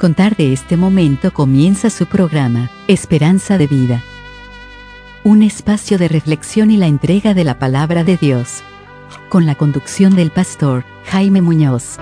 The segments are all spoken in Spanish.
contar de este momento comienza su programa, Esperanza de Vida. Un espacio de reflexión y la entrega de la palabra de Dios. Con la conducción del pastor Jaime Muñoz.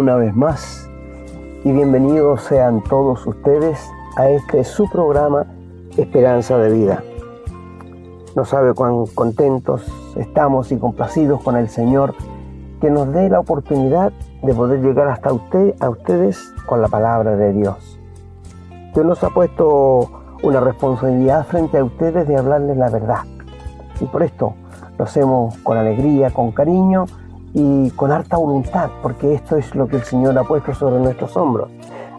Una vez más y bienvenidos sean todos ustedes a este su programa Esperanza de Vida. No sabe cuán contentos estamos y complacidos con el Señor que nos dé la oportunidad de poder llegar hasta ustedes con la palabra de Dios. Dios nos ha puesto una responsabilidad frente a ustedes de hablarles la verdad. Y por esto lo hacemos con alegría, con cariño y con harta voluntad, porque esto es lo que el Señor ha puesto sobre nuestros hombros.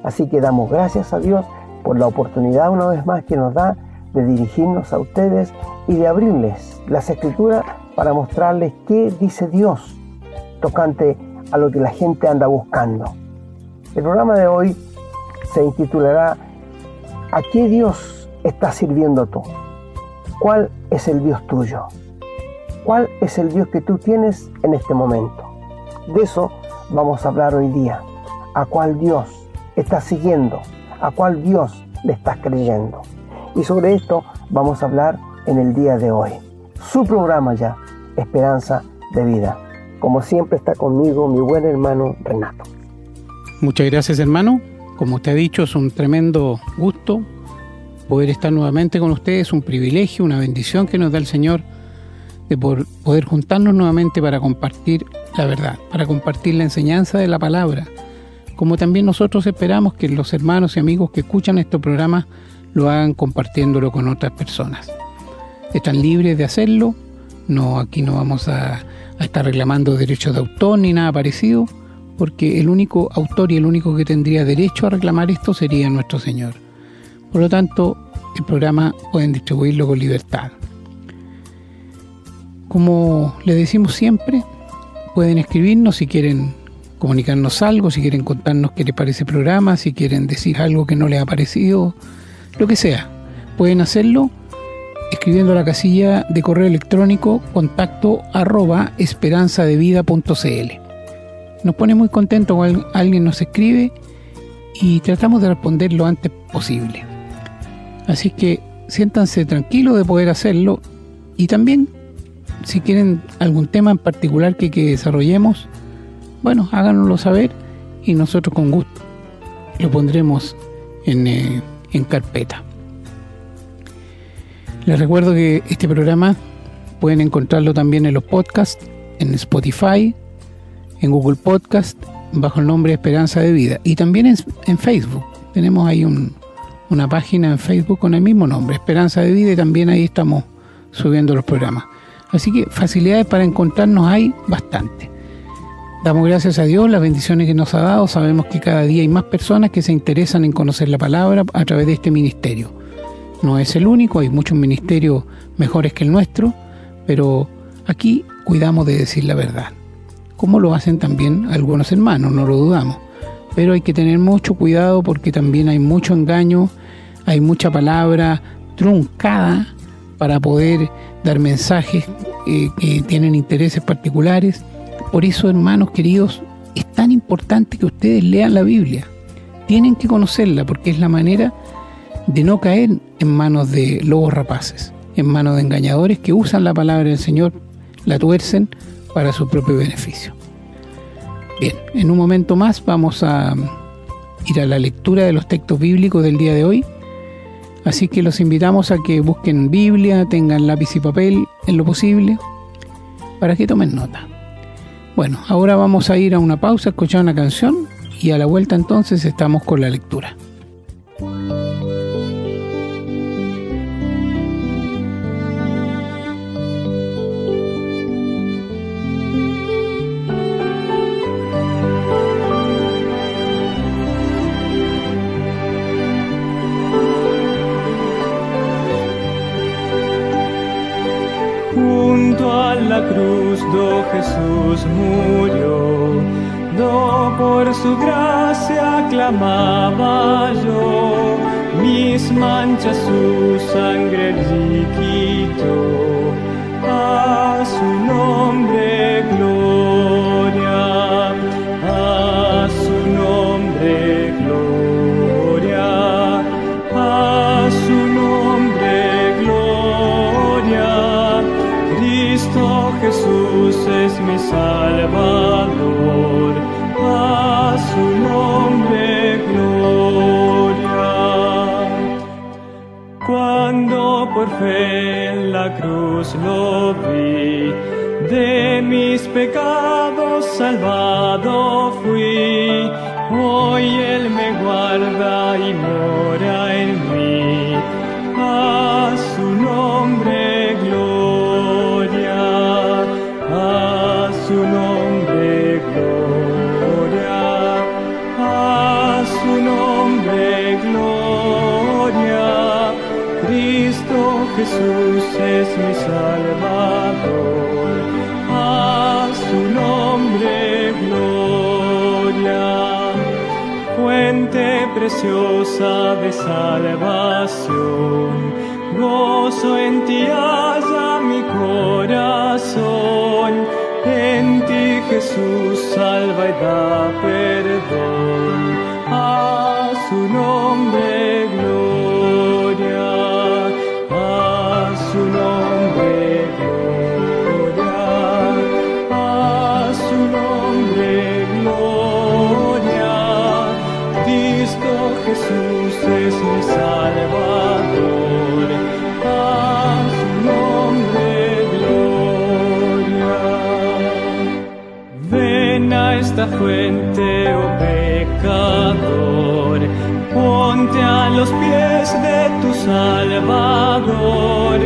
Así que damos gracias a Dios por la oportunidad una vez más que nos da de dirigirnos a ustedes y de abrirles las escrituras para mostrarles qué dice Dios tocante a lo que la gente anda buscando. El programa de hoy se intitulará ¿A qué Dios estás sirviendo tú? ¿Cuál es el Dios tuyo? ¿Cuál es el Dios que tú tienes en este momento? De eso vamos a hablar hoy día. ¿A cuál Dios estás siguiendo? ¿A cuál Dios le estás creyendo? Y sobre esto vamos a hablar en el día de hoy. Su programa ya, Esperanza de Vida. Como siempre está conmigo mi buen hermano Renato. Muchas gracias hermano. Como usted ha dicho, es un tremendo gusto poder estar nuevamente con ustedes, un privilegio, una bendición que nos da el Señor por- poder juntarnos nuevamente para compartir la verdad, para compartir la enseñanza de la palabra, como también nosotros esperamos que los hermanos y amigos que escuchan estos programas lo hagan compartiéndolo con otras personas. Están libres de hacerlo, no aquí no vamos a estar reclamando derechos de autor ni nada parecido, porque el único autor y el único que tendría derecho a reclamar esto sería nuestro Señor. Por lo tanto, el programa pueden distribuirlo con libertad. Como le decimos siempre, pueden escribirnos si quieren comunicarnos algo, si quieren contarnos qué les parece el programa, si quieren decir algo que no les ha parecido, lo que sea. Pueden hacerlo escribiendo a la casilla de correo electrónico contacto arroba esperanzadevida.cl. Nos pone muy contentos cuando alguien nos escribe y tratamos de responder lo antes posible. Así que siéntanse tranquilos de poder hacerlo y también si quieren algún tema en particular que, desarrollemos, bueno, háganoslo saber y nosotros con gusto lo pondremos en, eh, en carpeta. Les recuerdo que este programa pueden encontrarlo también en los podcasts, en Spotify, en Google Podcast, bajo el nombre Esperanza de Vida. Y también en, en Facebook. Tenemos ahí un, una página en Facebook con el mismo nombre, Esperanza de Vida, y también ahí estamos subiendo los programas. Así que facilidades para encontrarnos hay bastante. Damos gracias a Dios, las bendiciones que nos ha dado. Sabemos que cada día hay más personas que se interesan en conocer la palabra a través de este ministerio. No es el único, hay muchos ministerios mejores que el nuestro, pero aquí cuidamos de decir la verdad, como lo hacen también algunos hermanos, no lo dudamos. Pero hay que tener mucho cuidado porque también hay mucho engaño, hay mucha palabra truncada para poder dar mensajes eh, que tienen intereses particulares. Por eso, hermanos queridos, es tan importante que ustedes lean la Biblia. Tienen que conocerla porque es la manera de no caer en manos de lobos rapaces, en manos de engañadores que usan la palabra del Señor, la tuercen para su propio beneficio. Bien, en un momento más vamos a ir a la lectura de los textos bíblicos del día de hoy. Así que los invitamos a que busquen Biblia, tengan lápiz y papel en lo posible, para que tomen nota. Bueno, ahora vamos a ir a una pausa, escuchar una canción y a la vuelta entonces estamos con la lectura. my cruz lo vi, de mis pecados salvado mi Salvador, a su nombre gloria fuente preciosa de salvación. Gozo en ti haya mi corazón, en ti Jesús salva y da perdón. De tu Salvador,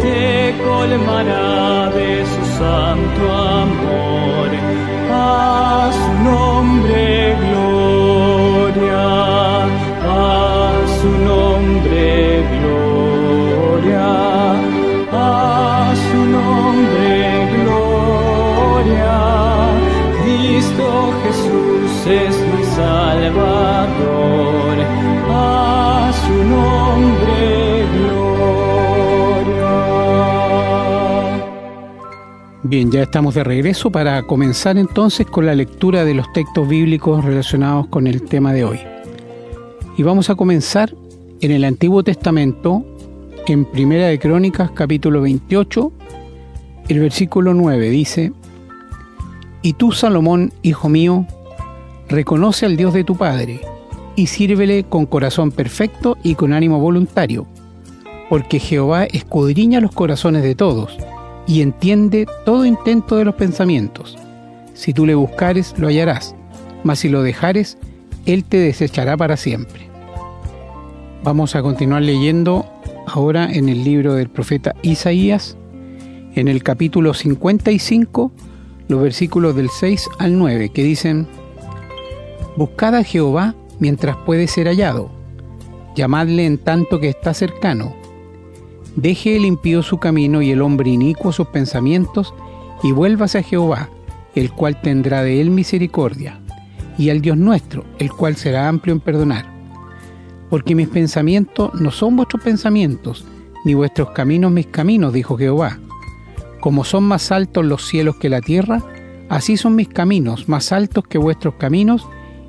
te colmará de su santo amor. A su nombre gloria, a su nombre gloria, a su nombre gloria. Cristo Jesús es mi Salvador, Bien, ya estamos de regreso para comenzar entonces con la lectura de los textos bíblicos relacionados con el tema de hoy. Y vamos a comenzar en el Antiguo Testamento, en Primera de Crónicas, capítulo 28, el versículo 9 dice, Y tú, Salomón, hijo mío, reconoce al Dios de tu Padre, y sírvele con corazón perfecto y con ánimo voluntario, porque Jehová escudriña los corazones de todos y entiende todo intento de los pensamientos. Si tú le buscares, lo hallarás, mas si lo dejares, él te desechará para siempre. Vamos a continuar leyendo ahora en el libro del profeta Isaías, en el capítulo 55, los versículos del 6 al 9, que dicen, Buscad a Jehová mientras puede ser hallado, llamadle en tanto que está cercano. Deje el impío su camino y el hombre inicuo sus pensamientos, y vuélvase a Jehová, el cual tendrá de él misericordia, y al Dios nuestro, el cual será amplio en perdonar. Porque mis pensamientos no son vuestros pensamientos, ni vuestros caminos mis caminos, dijo Jehová. Como son más altos los cielos que la tierra, así son mis caminos más altos que vuestros caminos,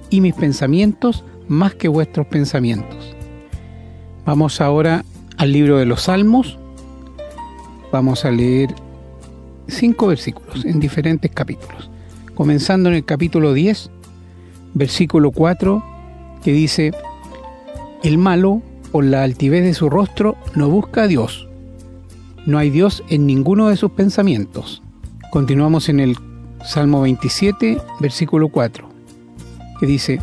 y mis pensamientos más que vuestros pensamientos. Vamos ahora al libro de los Salmos. Vamos a leer cinco versículos en diferentes capítulos. Comenzando en el capítulo 10, versículo 4, que dice, El malo, por la altivez de su rostro, no busca a Dios. No hay Dios en ninguno de sus pensamientos. Continuamos en el Salmo 27, versículo 4, que dice,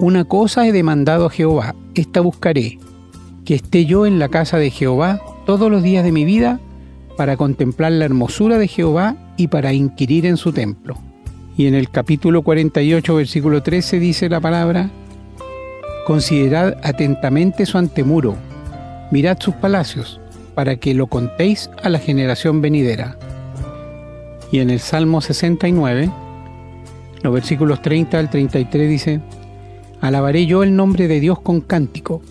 Una cosa he demandado a Jehová, esta buscaré, que esté yo en la casa de Jehová todos los días de mi vida para contemplar la hermosura de Jehová y para inquirir en su templo. Y en el capítulo 48, versículo 13 dice la palabra, Considerad atentamente su antemuro, mirad sus palacios, para que lo contéis a la generación venidera. Y en el Salmo 69, los versículos 30 al 33 dice, Alabaré yo el nombre de Dios con cántico,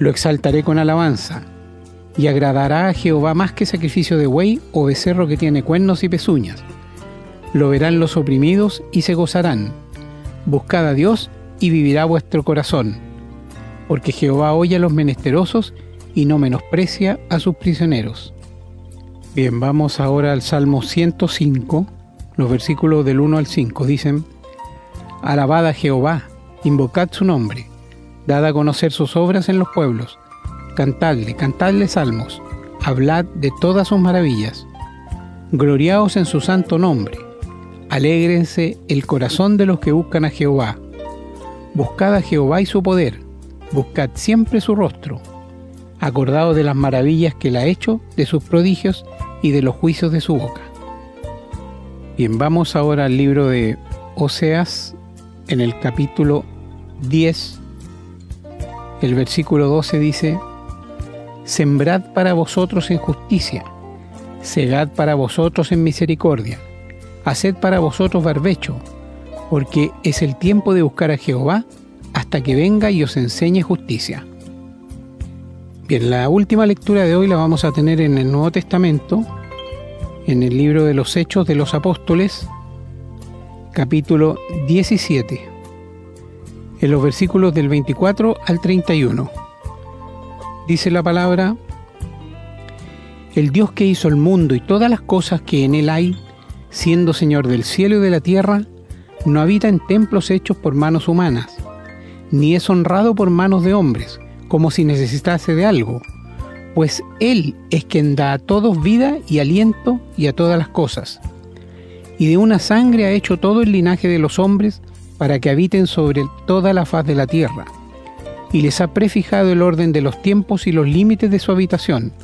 lo exaltaré con alabanza, y agradará a Jehová más que sacrificio de buey o becerro que tiene cuernos y pezuñas. Lo verán los oprimidos y se gozarán. Buscad a Dios y vivirá vuestro corazón, porque Jehová oye a los menesterosos y no menosprecia a sus prisioneros. Bien, vamos ahora al Salmo 105, los versículos del 1 al 5 dicen, Alabad a Jehová, invocad su nombre dad a conocer sus obras en los pueblos, cantadle, cantadle salmos, hablad de todas sus maravillas, gloriaos en su santo nombre, alégrense el corazón de los que buscan a Jehová, buscad a Jehová y su poder, buscad siempre su rostro, acordaos de las maravillas que él ha hecho, de sus prodigios y de los juicios de su boca. Bien, vamos ahora al libro de Oseas en el capítulo 10 el versículo 12 dice, Sembrad para vosotros en justicia, segad para vosotros en misericordia, haced para vosotros barbecho, porque es el tiempo de buscar a Jehová hasta que venga y os enseñe justicia. Bien, la última lectura de hoy la vamos a tener en el Nuevo Testamento, en el libro de los Hechos de los Apóstoles, capítulo 17 en los versículos del 24 al 31. Dice la palabra, el Dios que hizo el mundo y todas las cosas que en él hay, siendo Señor del cielo y de la tierra, no habita en templos hechos por manos humanas, ni es honrado por manos de hombres, como si necesitase de algo, pues Él es quien da a todos vida y aliento y a todas las cosas. Y de una sangre ha hecho todo el linaje de los hombres, para que habiten sobre toda la faz de la tierra, y les ha prefijado el orden de los tiempos y los límites de su habitación,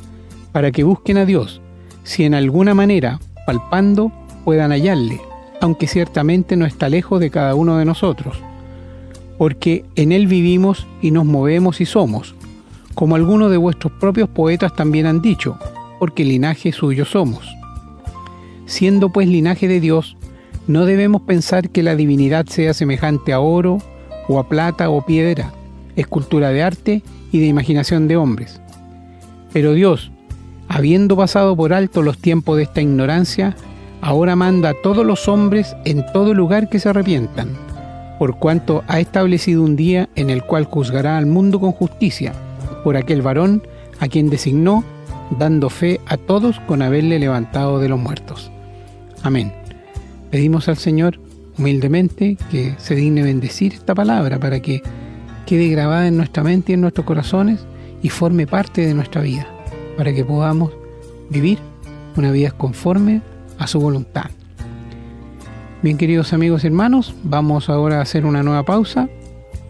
para que busquen a Dios, si en alguna manera, palpando, puedan hallarle, aunque ciertamente no está lejos de cada uno de nosotros, porque en Él vivimos y nos movemos y somos, como algunos de vuestros propios poetas también han dicho, porque linaje suyo somos. Siendo pues linaje de Dios, no debemos pensar que la divinidad sea semejante a oro o a plata o piedra, escultura de arte y de imaginación de hombres. Pero Dios, habiendo pasado por alto los tiempos de esta ignorancia, ahora manda a todos los hombres en todo lugar que se arrepientan, por cuanto ha establecido un día en el cual juzgará al mundo con justicia, por aquel varón a quien designó, dando fe a todos con haberle levantado de los muertos. Amén. Pedimos al Señor humildemente que se digne bendecir esta palabra para que quede grabada en nuestra mente y en nuestros corazones y forme parte de nuestra vida, para que podamos vivir una vida conforme a su voluntad. Bien queridos amigos y hermanos, vamos ahora a hacer una nueva pausa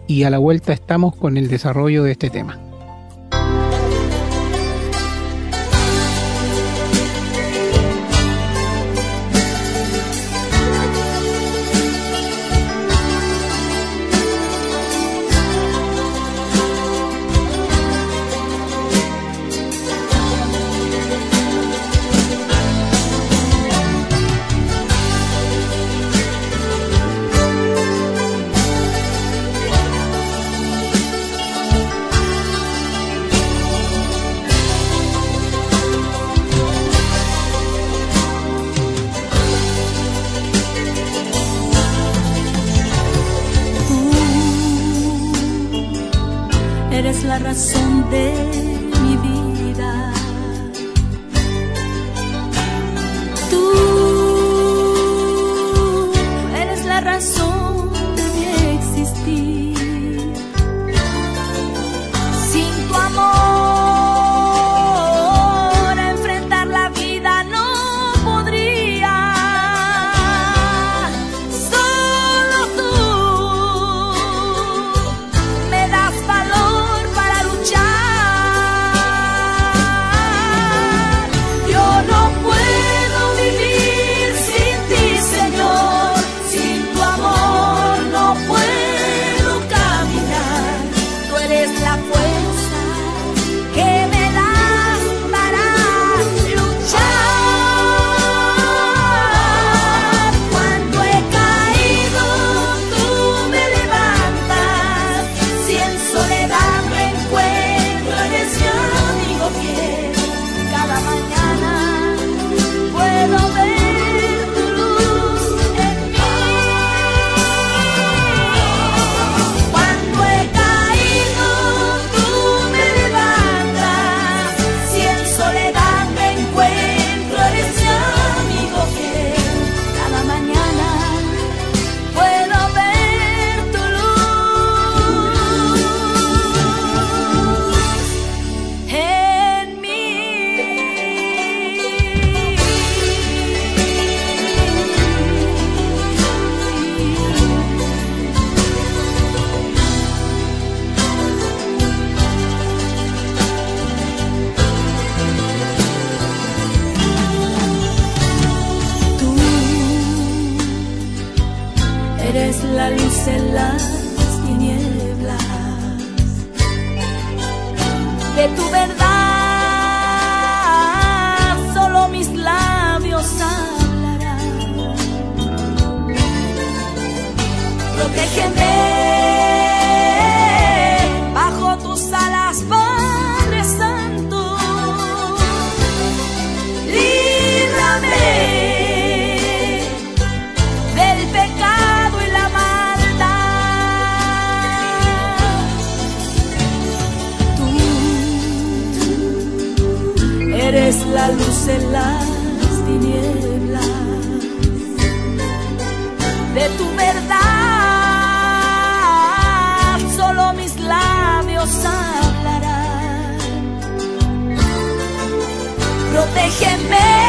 y a la vuelta estamos con el desarrollo de este tema. coração. de tu verdad. Solo mis labios hablarán. Protégeme.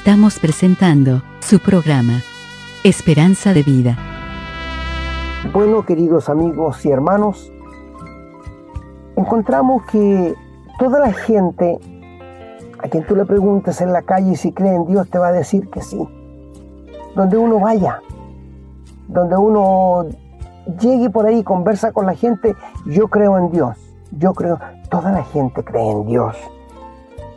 Estamos presentando su programa, Esperanza de Vida. Bueno, queridos amigos y hermanos, encontramos que toda la gente a quien tú le preguntes en la calle si cree en Dios te va a decir que sí. Donde uno vaya, donde uno llegue por ahí conversa con la gente, yo creo en Dios. Yo creo, toda la gente cree en Dios.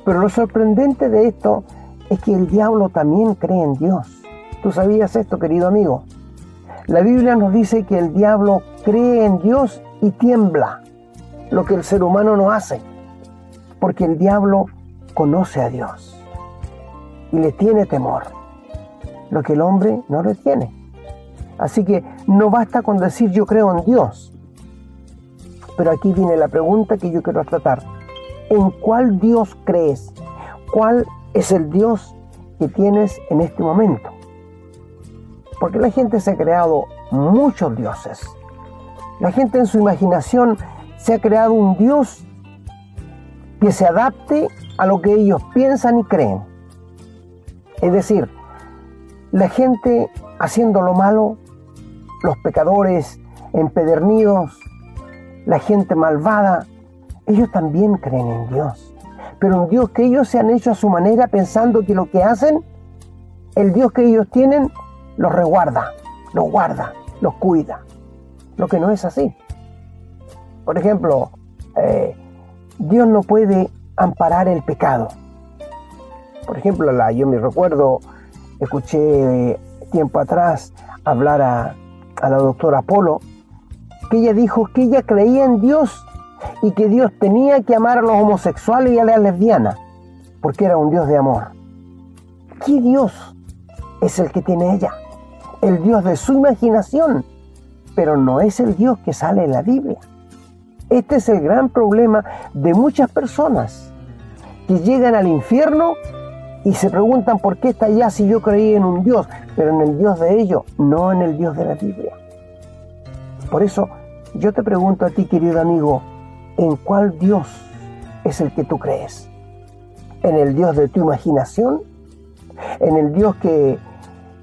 Pero lo sorprendente de esto es que el diablo también cree en Dios. ¿Tú sabías esto, querido amigo? La Biblia nos dice que el diablo cree en Dios y tiembla, lo que el ser humano no hace, porque el diablo conoce a Dios y le tiene temor, lo que el hombre no le tiene. Así que no basta con decir yo creo en Dios. Pero aquí viene la pregunta que yo quiero tratar. ¿En cuál Dios crees? ¿Cuál es el Dios que tienes en este momento? Porque la gente se ha creado muchos dioses. La gente en su imaginación se ha creado un Dios que se adapte a lo que ellos piensan y creen. Es decir, la gente haciendo lo malo, los pecadores empedernidos, la gente malvada, ellos también creen en Dios. Pero un Dios que ellos se han hecho a su manera pensando que lo que hacen, el Dios que ellos tienen, los resguarda, los guarda, los cuida. Lo que no es así. Por ejemplo, eh, Dios no puede amparar el pecado. Por ejemplo, la, yo me recuerdo, escuché tiempo atrás hablar a, a la doctora Polo, que ella dijo que ella creía en Dios y que Dios tenía que amar a los homosexuales y a las lesbianas, porque era un Dios de amor. ¿Qué Dios es el que tiene ella? El Dios de su imaginación, pero no es el Dios que sale en la Biblia. Este es el gran problema de muchas personas que llegan al infierno y se preguntan por qué está allá si yo creí en un Dios, pero en el Dios de ellos, no en el Dios de la Biblia. Por eso yo te pregunto a ti, querido amigo, ¿en cuál Dios es el que tú crees? ¿En el Dios de tu imaginación? ¿En el Dios que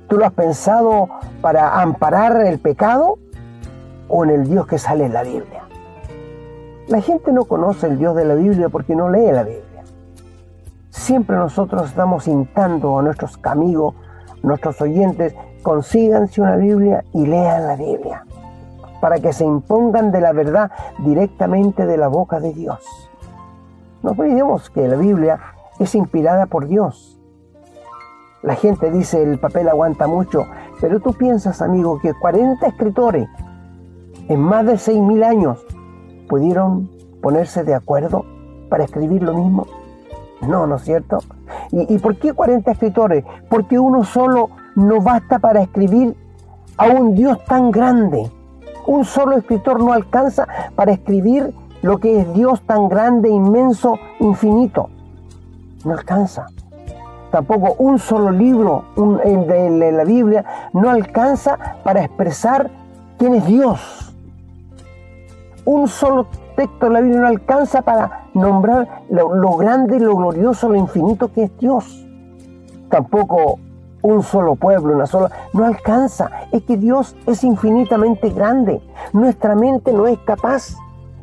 tú lo has pensado para amparar el pecado? ¿O en el Dios que sale en la Biblia? La gente no conoce el Dios de la Biblia porque no lee la Biblia. Siempre nosotros estamos instando a nuestros amigos, nuestros oyentes, consíganse una Biblia y lean la Biblia, para que se impongan de la verdad directamente de la boca de Dios. No olvidemos que la Biblia es inspirada por Dios. La gente dice el papel aguanta mucho, pero tú piensas, amigo, que 40 escritores en más de 6.000 años pudieron ponerse de acuerdo para escribir lo mismo. No, ¿no es cierto? ¿Y, por qué 40 escritores? Porque uno solo no basta para escribir a un Dios tan grande. Un solo escritor no alcanza para escribir lo que es Dios tan grande, inmenso, infinito. No alcanza. Tampoco un solo libro de la Biblia no alcanza para expresar quién es Dios. Un solo texto de la Biblia no alcanza para nombrar lo, grande, lo glorioso, lo infinito que es Dios. Tampoco un solo pueblo, una sola, no alcanza. Es que Dios es infinitamente grande. Nuestra mente no es capaz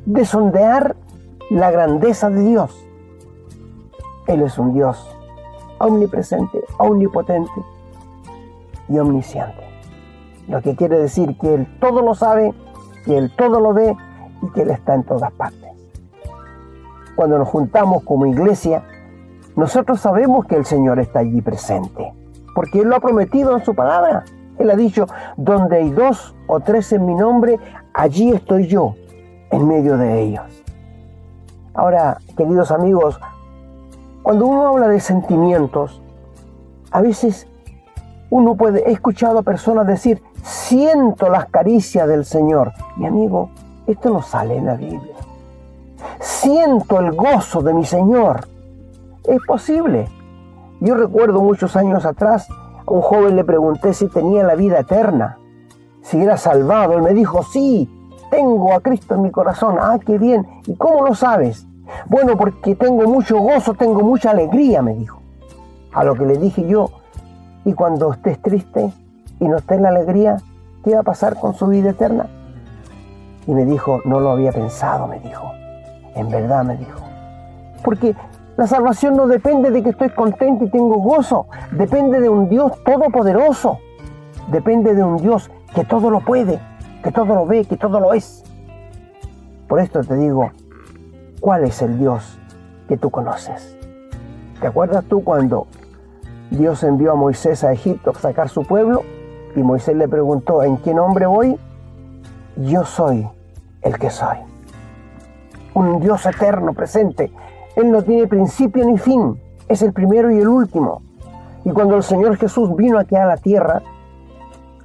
de sondear la grandeza de Dios. Él es un Dios omnipresente, omnipotente y omnisciente. Lo que quiere decir que Él todo lo sabe, que Él todo lo ve y que Él está en todas partes. Cuando nos juntamos como iglesia, nosotros sabemos que el Señor está allí presente, porque Él lo ha prometido en su palabra. Él ha dicho, donde hay dos o tres en mi nombre, allí estoy yo, en medio de ellos. Ahora, queridos amigos, cuando uno habla de sentimientos, a veces uno puede, he escuchado a personas decir, siento las caricias del Señor. Mi amigo, esto no sale en la Biblia. Siento el gozo de mi Señor. Es posible. Yo recuerdo muchos años atrás, a un joven le pregunté si tenía la vida eterna, si era salvado. Él me dijo, sí, tengo a Cristo en mi corazón. Ah, qué bien. ¿Y cómo lo sabes? Bueno, porque tengo mucho gozo, tengo mucha alegría, me dijo. a lo que le dije yo. Y cuando estés triste y no estés en la alegría, ¿qué va a pasar con su vida eterna? Y me dijo, no lo había pensado, me dijo. En verdad me dijo. Porque la salvación no depende de que estoy contento y tengo gozo. Depende de un Dios todopoderoso. Depende de un Dios que todo lo puede, que todo lo ve, que todo lo es. Por esto te digo, ¿cuál es el Dios que tú conoces? ¿Te acuerdas tú cuando Dios envió a Moisés a Egipto a sacar su pueblo? Y Moisés le preguntó, ¿en qué nombre voy? Yo soy el que soy. Un Dios eterno, presente. Él no tiene principio ni fin. Es el primero y el último. Y cuando el Señor Jesús vino aquí a la tierra,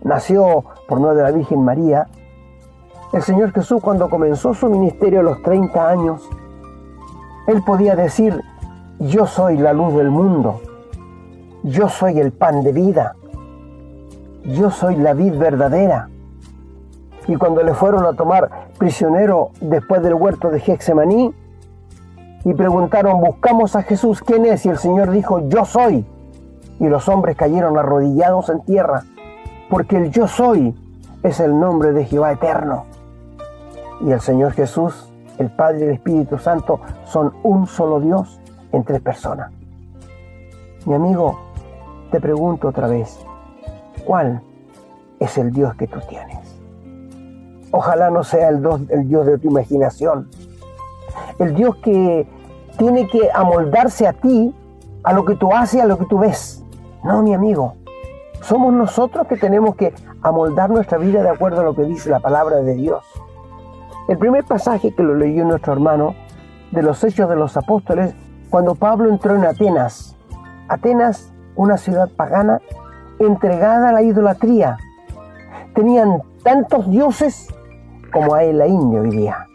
nació por medio de la Virgen María, el Señor Jesús cuando comenzó su ministerio a los 30 años, Él podía decir, yo soy la luz del mundo, yo soy el pan de vida, yo soy la vid verdadera. Y cuando le fueron a tomar prisionero después del huerto de Gexemaní y preguntaron, buscamos a Jesús, ¿quién es? Y el Señor dijo, yo soy. Y los hombres cayeron arrodillados en tierra, porque el yo soy es el nombre de Jehová eterno. Y el Señor Jesús, el Padre y el Espíritu Santo son un solo Dios en tres personas. Mi amigo, te pregunto otra vez, ¿cuál es el Dios que tú tienes? Ojalá no sea el el Dios de tu imaginación, el Dios que tiene que amoldarse a ti, a lo que tú haces, a lo que tú ves. No, mi amigo, somos nosotros que tenemos que amoldar nuestra vida de acuerdo a lo que dice la palabra de Dios. El primer pasaje que lo leyó nuestro hermano de los Hechos de los Apóstoles, cuando Pablo entró en Atenas. Atenas, una ciudad pagana, entregada a la idolatría. Tenían tantos dioses como hay en la India hoy día.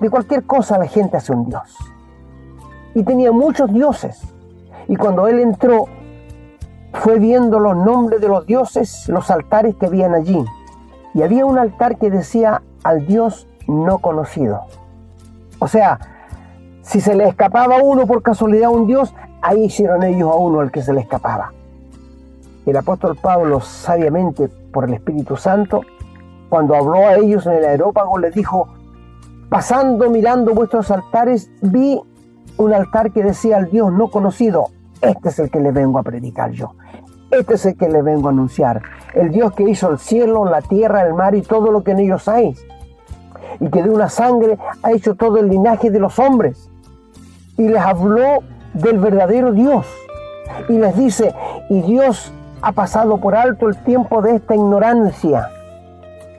De cualquier cosa la gente hace un dios. Y tenía muchos dioses. Y cuando él entró, fue viendo los nombres de los dioses, los altares que habían allí. Y había un altar que decía al Dios no conocido. O sea, si se le escapaba a uno por casualidad a un Dios, ahí hicieron ellos a uno al que se le escapaba. El apóstol Pablo, sabiamente por el Espíritu Santo, cuando habló a ellos en el aerópago, les dijo, pasando mirando vuestros altares, vi un altar que decía al Dios no conocido, este es el que le vengo a predicar yo. Este es el que le vengo a anunciar. El Dios que hizo el cielo, la tierra, el mar y todo lo que en ellos hay. Y que de una sangre ha hecho todo el linaje de los hombres. Y les habló del verdadero Dios. Y les dice, y Dios ha pasado por alto el tiempo de esta ignorancia.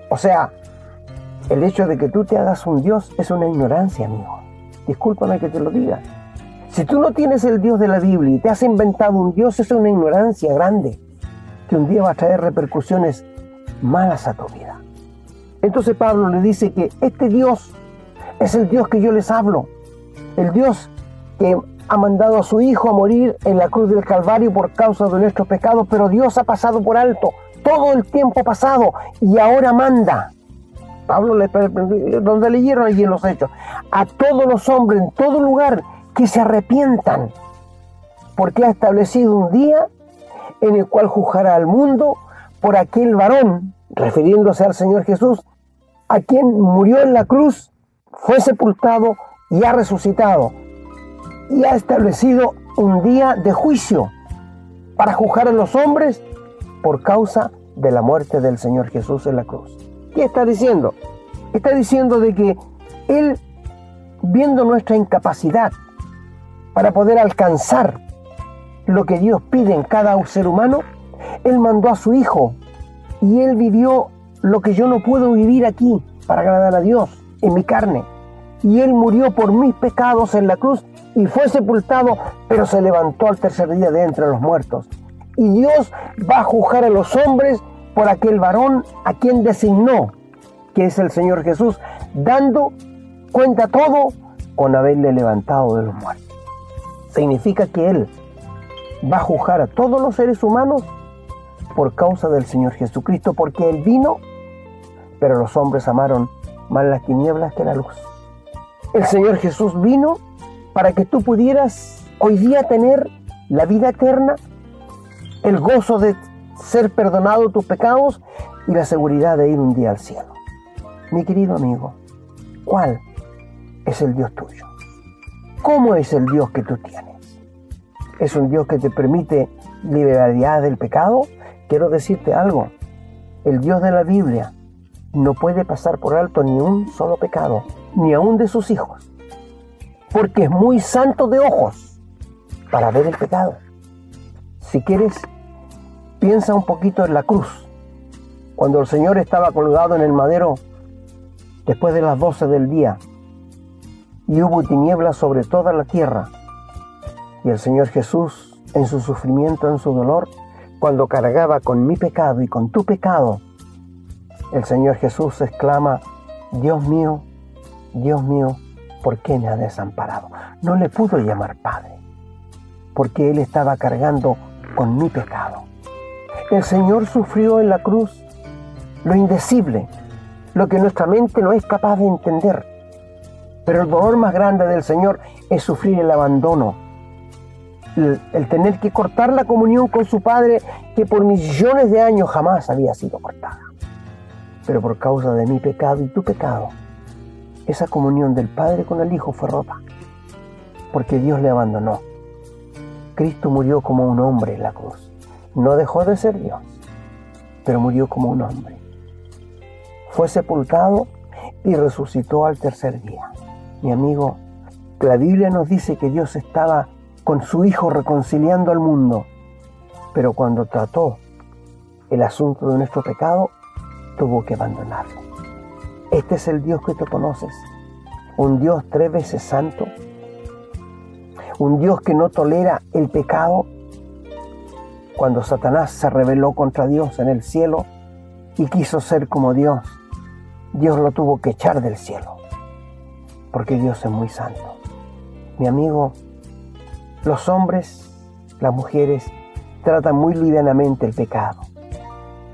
O sea, el hecho de que tú te hagas un Dios es una ignorancia, amigo. Discúlpame que te lo diga. Si tú no tienes el Dios de la Biblia y te has inventado un Dios, es una ignorancia grande que un día va a traer repercusiones malas a tu vida. Entonces Pablo le dice que este Dios es el Dios que yo les hablo, el Dios que ha mandado a su Hijo a morir en la cruz del Calvario por causa de nuestros pecados, pero Dios ha pasado por alto todo el tiempo pasado y ahora manda. Pablo donde leyeron allí en los hechos, a todos los hombres en todo lugar que se arrepientan, porque ha establecido un día en el cual juzgará al mundo por aquel varón, refiriéndose al Señor Jesús, a quien murió en la cruz, fue sepultado y ha resucitado, y ha establecido un día de juicio para juzgar a los hombres por causa de la muerte del Señor Jesús en la cruz. ¿Qué está diciendo? Está diciendo de que Él, viendo nuestra incapacidad, para poder alcanzar lo que Dios pide en cada ser humano, Él mandó a su Hijo y Él vivió lo que yo no puedo vivir aquí para agradar a Dios en mi carne. Y Él murió por mis pecados en la cruz y fue sepultado, pero se levantó al tercer día de entre los muertos. Y Dios va a juzgar a los hombres por aquel varón a quien designó, que es el Señor Jesús, dando cuenta todo con haberle levantado de los muertos significa que Él va a juzgar a todos los seres humanos por causa del Señor Jesucristo, porque Él vino, pero los hombres amaron más las tinieblas que la luz. El Señor Jesús vino para que tú pudieras hoy día tener la vida eterna, el gozo de ser perdonado tus pecados y la seguridad de ir un día al cielo. Mi querido amigo, ¿cuál es el Dios tuyo? ¿Cómo es el Dios que tú tienes? ¿Es un Dios que te permite liberalidad del pecado? Quiero decirte algo. El Dios de la Biblia no puede pasar por alto ni un solo pecado, ni aún de sus hijos, porque es muy santo de ojos para ver el pecado. Si quieres, piensa un poquito en la cruz. Cuando el Señor estaba colgado en el madero después de las doce del día y hubo tinieblas sobre toda la tierra, y el Señor Jesús en su sufrimiento, en su dolor, cuando cargaba con mi pecado y con tu pecado, el Señor Jesús exclama, Dios mío, Dios mío, ¿por qué me ha desamparado? No le pudo llamar Padre, porque Él estaba cargando con mi pecado. El Señor sufrió en la cruz lo indecible, lo que nuestra mente no es capaz de entender. Pero el dolor más grande del Señor es sufrir el abandono, el, el, tener que cortar la comunión con su Padre que por millones de años jamás había sido cortada. Pero por causa de mi pecado y tu pecado, esa comunión del Padre con el Hijo fue rota, porque Dios le abandonó. Cristo murió como un hombre en la cruz. No dejó de ser Dios, pero murió como un hombre. Fue sepultado y resucitó al tercer día. Mi amigo, la Biblia nos dice que Dios estaba con su Hijo reconciliando al mundo, pero cuando trató el asunto de nuestro pecado, tuvo que abandonarlo. Este es el Dios que tú conoces, un Dios tres veces santo, un Dios que no tolera el pecado. Cuando Satanás se rebeló contra Dios en el cielo y quiso ser como Dios, Dios lo tuvo que echar del cielo, porque Dios es muy santo. Mi amigo, los hombres, las mujeres, tratan muy livianamente el pecado.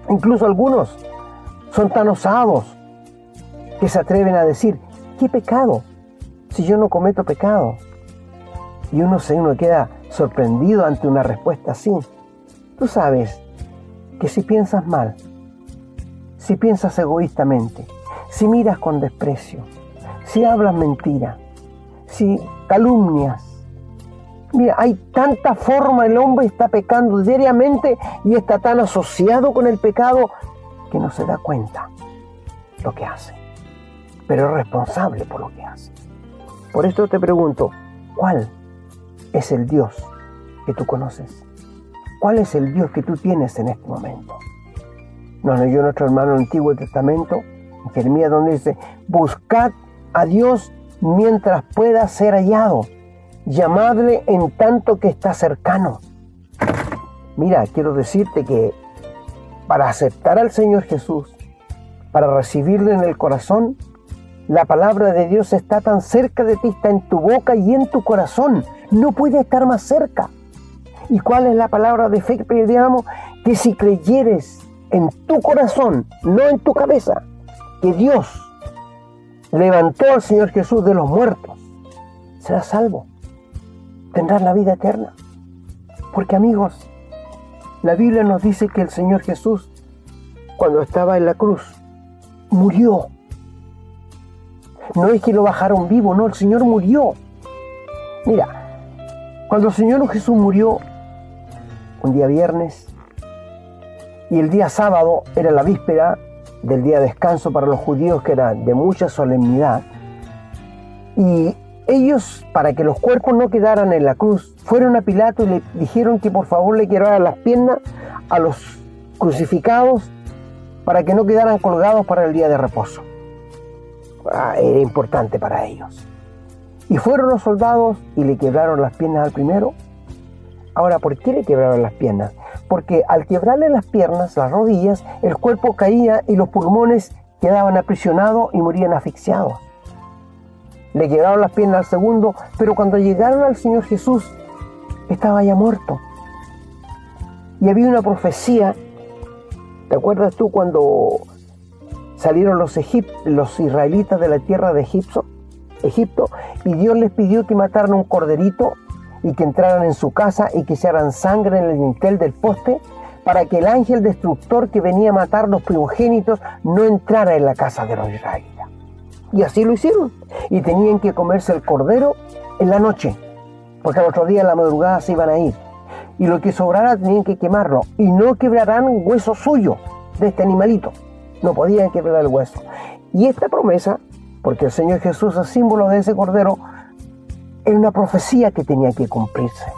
Incluso algunos son tan osados que se atreven a decir, ¿qué pecado? Si yo no cometo pecado. Y uno se uno queda sorprendido ante una respuesta así. Tú sabes que si piensas mal, si piensas egoístamente, si miras con desprecio, si hablas mentira, si calumnias, Mira, hay tanta forma, el hombre está pecando diariamente y está tan asociado con el pecado que no se da cuenta lo que hace, pero es responsable por lo que hace. Por esto te pregunto, ¿cuál es el Dios que tú conoces? ¿Cuál es el Dios que tú tienes en este momento? Nos leyó nuestro hermano el Antiguo Testamento, en Jeremías, donde dice, buscad a Dios mientras pueda ser hallado, llamadle en tanto que está cercano. Mira, quiero decirte que para aceptar al Señor Jesús, para recibirle en el corazón, la palabra de Dios está tan cerca de ti, está en tu boca y en tu corazón. No puede estar más cerca. ¿Y cuál es la palabra de fe que pedíamos? Que si creyeres en tu corazón, no en tu cabeza, que Dios levantó al Señor Jesús de los muertos, serás salvo. Tendrás la vida eterna. Porque amigos, la Biblia nos dice que el Señor Jesús, cuando estaba en la cruz, murió. No es que lo bajaron vivo, no, el Señor murió. Mira, cuando el Señor Jesús murió, un día viernes, y el día sábado era la víspera del día de descanso para los judíos, que era de mucha solemnidad, y ellos, para que los cuerpos no quedaran en la cruz, fueron a Pilato y le dijeron que por favor le quebraran las piernas a los crucificados para que no quedaran colgados para el día de reposo. Ah, era importante para ellos. Y fueron los soldados y le quebraron las piernas al primero. Ahora, ¿por qué le quebraron las piernas? Porque al quebrarle las piernas, las rodillas, el cuerpo caía y los pulmones quedaban aprisionados y morían asfixiados le quedaron las piernas al segundo, pero cuando llegaron al Señor Jesús, estaba ya muerto. Y había una profecía, ¿te acuerdas tú cuando salieron los, los israelitas de la tierra de Egipto, Egipto y Dios les pidió que mataran un corderito y que entraran en su casa y que echaran sangre en el dintel del poste para que el ángel destructor que venía a matar los primogénitos no entrara en la casa de los israelitas. Y así lo hicieron. Y tenían que comerse el cordero en la noche, porque al otro día en la madrugada se iban a ir. Y lo que sobrara tenían que quemarlo. Y no quebrarán hueso suyo de este animalito. No podían quebrar el hueso. Y esta promesa, porque el Señor Jesús es símbolo de ese cordero, era una profecía que tenía que cumplirse.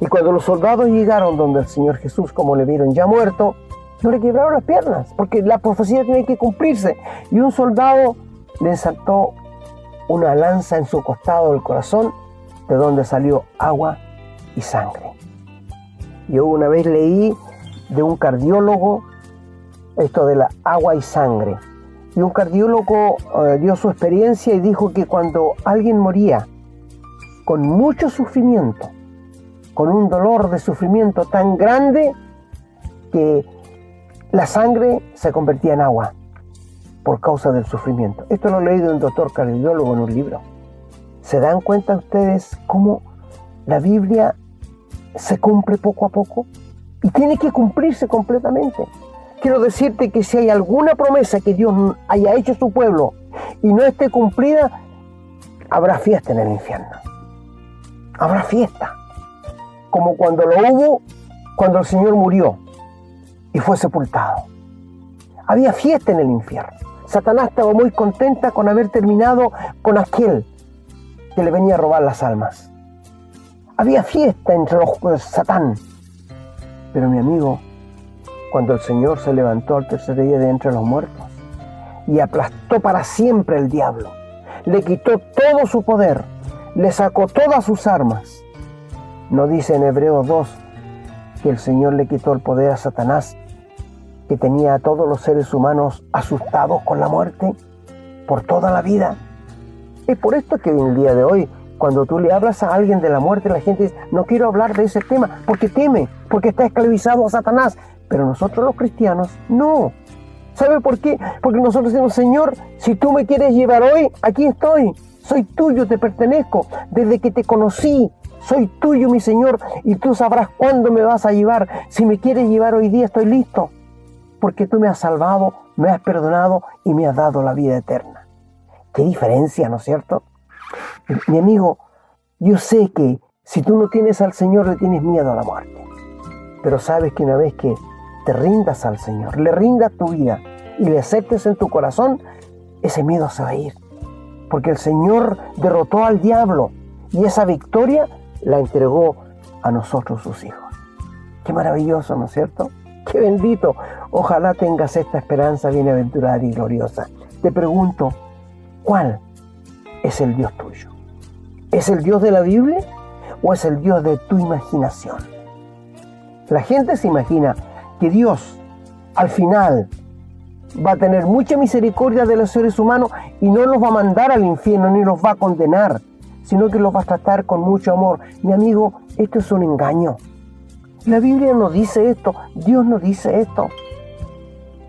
Y cuando los soldados llegaron donde el Señor Jesús, como le vieron ya muerto, no le quebraron las piernas, porque la profecía tenía que cumplirse. Y un soldado le saltó una lanza en su costado del corazón, de donde salió agua y sangre. Yo una vez leí de un cardiólogo esto de la agua y sangre. Y un cardiólogo eh, dio su experiencia y dijo que cuando alguien moría con mucho sufrimiento, con un dolor de sufrimiento tan grande que la sangre se convertía en agua por causa del sufrimiento. Esto lo leí de un doctor cardiólogo en un libro. ¿Se dan cuenta ustedes cómo la Biblia se cumple poco a poco? Y tiene que cumplirse completamente. Quiero decirte que si hay alguna promesa que Dios haya hecho a su pueblo y no esté cumplida, habrá fiesta en el infierno. Habrá fiesta como cuando lo hubo cuando el Señor murió y fue sepultado. Había fiesta en el infierno. Satanás estaba muy contenta con haber terminado con aquel que le venía a robar las almas. Había fiesta entre los pues, Satán. Pero mi amigo, cuando el Señor se levantó al tercer día de entre los muertos y aplastó para siempre el diablo, le quitó todo su poder, le sacó todas sus armas, ¿No dice en Hebreos 2 que el Señor le quitó el poder a Satanás, que tenía a todos los seres humanos asustados con la muerte por toda la vida? Es por esto que en el día de hoy, cuando tú le hablas a alguien de la muerte, la gente dice, no quiero hablar de ese tema, porque teme, porque está esclavizado a Satanás. Pero nosotros los cristianos, no. ¿Sabe por qué? Porque nosotros decimos, Señor, si tú me quieres llevar hoy, aquí estoy. Soy tuyo, te pertenezco. Desde que te conocí, soy tuyo, mi Señor, y tú sabrás cuándo me vas a llevar. Si me quieres llevar hoy día, estoy listo, porque tú me has salvado, me has perdonado y me has dado la vida eterna. Qué diferencia, ¿no es cierto? Mi amigo, yo sé que si tú no tienes al Señor, le tienes miedo a la muerte. Pero sabes que una vez que te rindas al Señor, le rindas tu vida y le aceptes en tu corazón, ese miedo se va a ir. Porque el Señor derrotó al diablo y esa victoria la entregó a nosotros sus hijos. Qué maravilloso, ¿no es cierto? Qué bendito. Ojalá tengas esta esperanza bienaventurada y gloriosa. Te pregunto, ¿cuál es el Dios tuyo? ¿Es el Dios de la Biblia o es el Dios de tu imaginación? La gente se imagina que Dios al final va a tener mucha misericordia de los seres humanos y no los va a mandar al infierno ni los va a condenar, sino que los va a tratar con mucho amor. Mi amigo, esto es un engaño. La Biblia no dice esto, Dios no dice esto.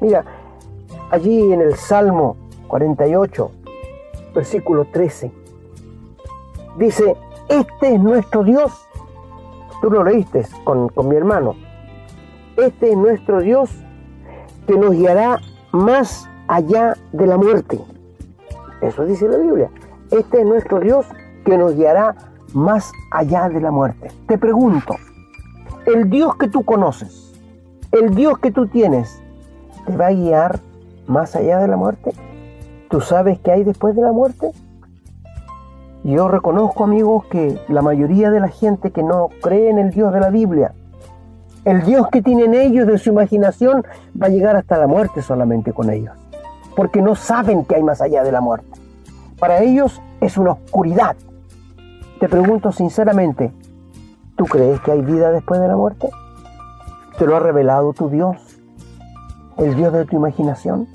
Mira, allí en el Salmo 48, versículo 13, dice, este es nuestro Dios. Tú lo leíste con, con mi hermano. Este es nuestro Dios que nos guiará más allá de la muerte. Eso dice la Biblia. Este es nuestro Dios que nos guiará más allá de la muerte. Te pregunto, ¿el Dios que tú conoces, el Dios que tú tienes, te va a guiar más allá de la muerte? ¿Tú sabes qué hay después de la muerte? Yo reconozco, amigos, que la mayoría de la gente que no cree en el Dios de la Biblia, el Dios que tienen ellos de su imaginación, va a llegar hasta la muerte solamente con ellos, porque no saben que hay más allá de la muerte. Para ellos es una oscuridad, te pregunto sinceramente, ¿tú crees que hay vida después de la muerte? ¿Te lo ha revelado tu Dios? ¿El Dios de tu imaginación?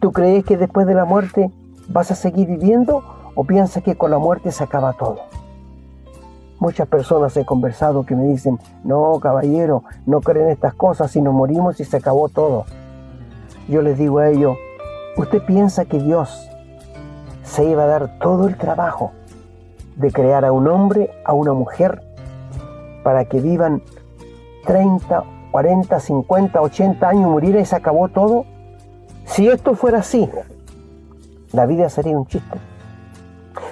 ¿Tú crees que después de la muerte vas a seguir viviendo o piensas que con la muerte se acaba todo? Muchas personas he conversado que me dicen, no, caballero, no creen estas cosas, si nos morimos y se acabó todo. Yo les digo a ellos, ¿usted piensa que Dios se iba a dar todo el trabajo de crear a un hombre, a una mujer para que vivan 30, 40, 50, 80 años, muriera y se acabó todo. Si esto fuera así, la vida sería un chiste.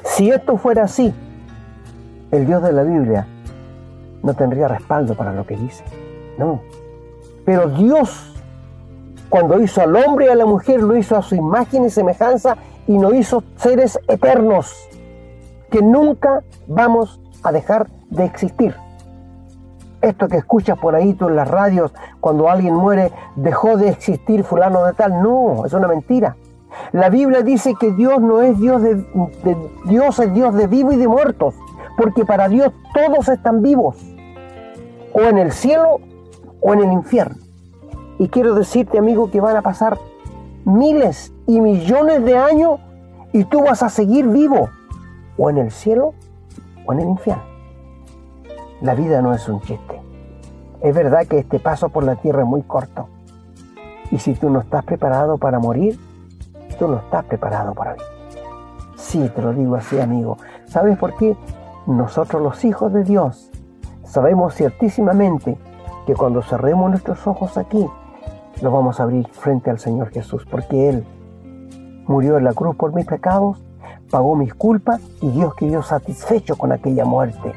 Si esto fuera así, el Dios de la Biblia no tendría respaldo para lo que dice. No. Pero Dios, cuando hizo al hombre y a la mujer, lo hizo a su imagen y semejanza y nos hizo seres eternos que nunca vamos a dejar de existir. Esto que escuchas por ahí tú en las radios, cuando alguien muere, dejó de existir fulano de tal, no, es una mentira. La Biblia dice que Dios no es Dios de, de Dios es Dios de vivos y de muertos, porque para Dios todos están vivos, o en el cielo o en el infierno. Y quiero decirte, amigo, que van a pasar miles y millones de años y tú vas a seguir vivo, o en el cielo o en el infierno. La vida no es un chiste. Es verdad que este paso por la tierra es muy corto. Y si tú no estás preparado para morir, tú no estás preparado para vivir. Sí, te lo digo así, amigo. ¿Sabes por qué? Nosotros los hijos de Dios sabemos ciertísimamente que cuando cerremos nuestros ojos aquí, los vamos a abrir frente al Señor Jesús, porque Él murió en la cruz por mis pecados, pagó mis culpas y Dios quedó satisfecho con aquella muerte.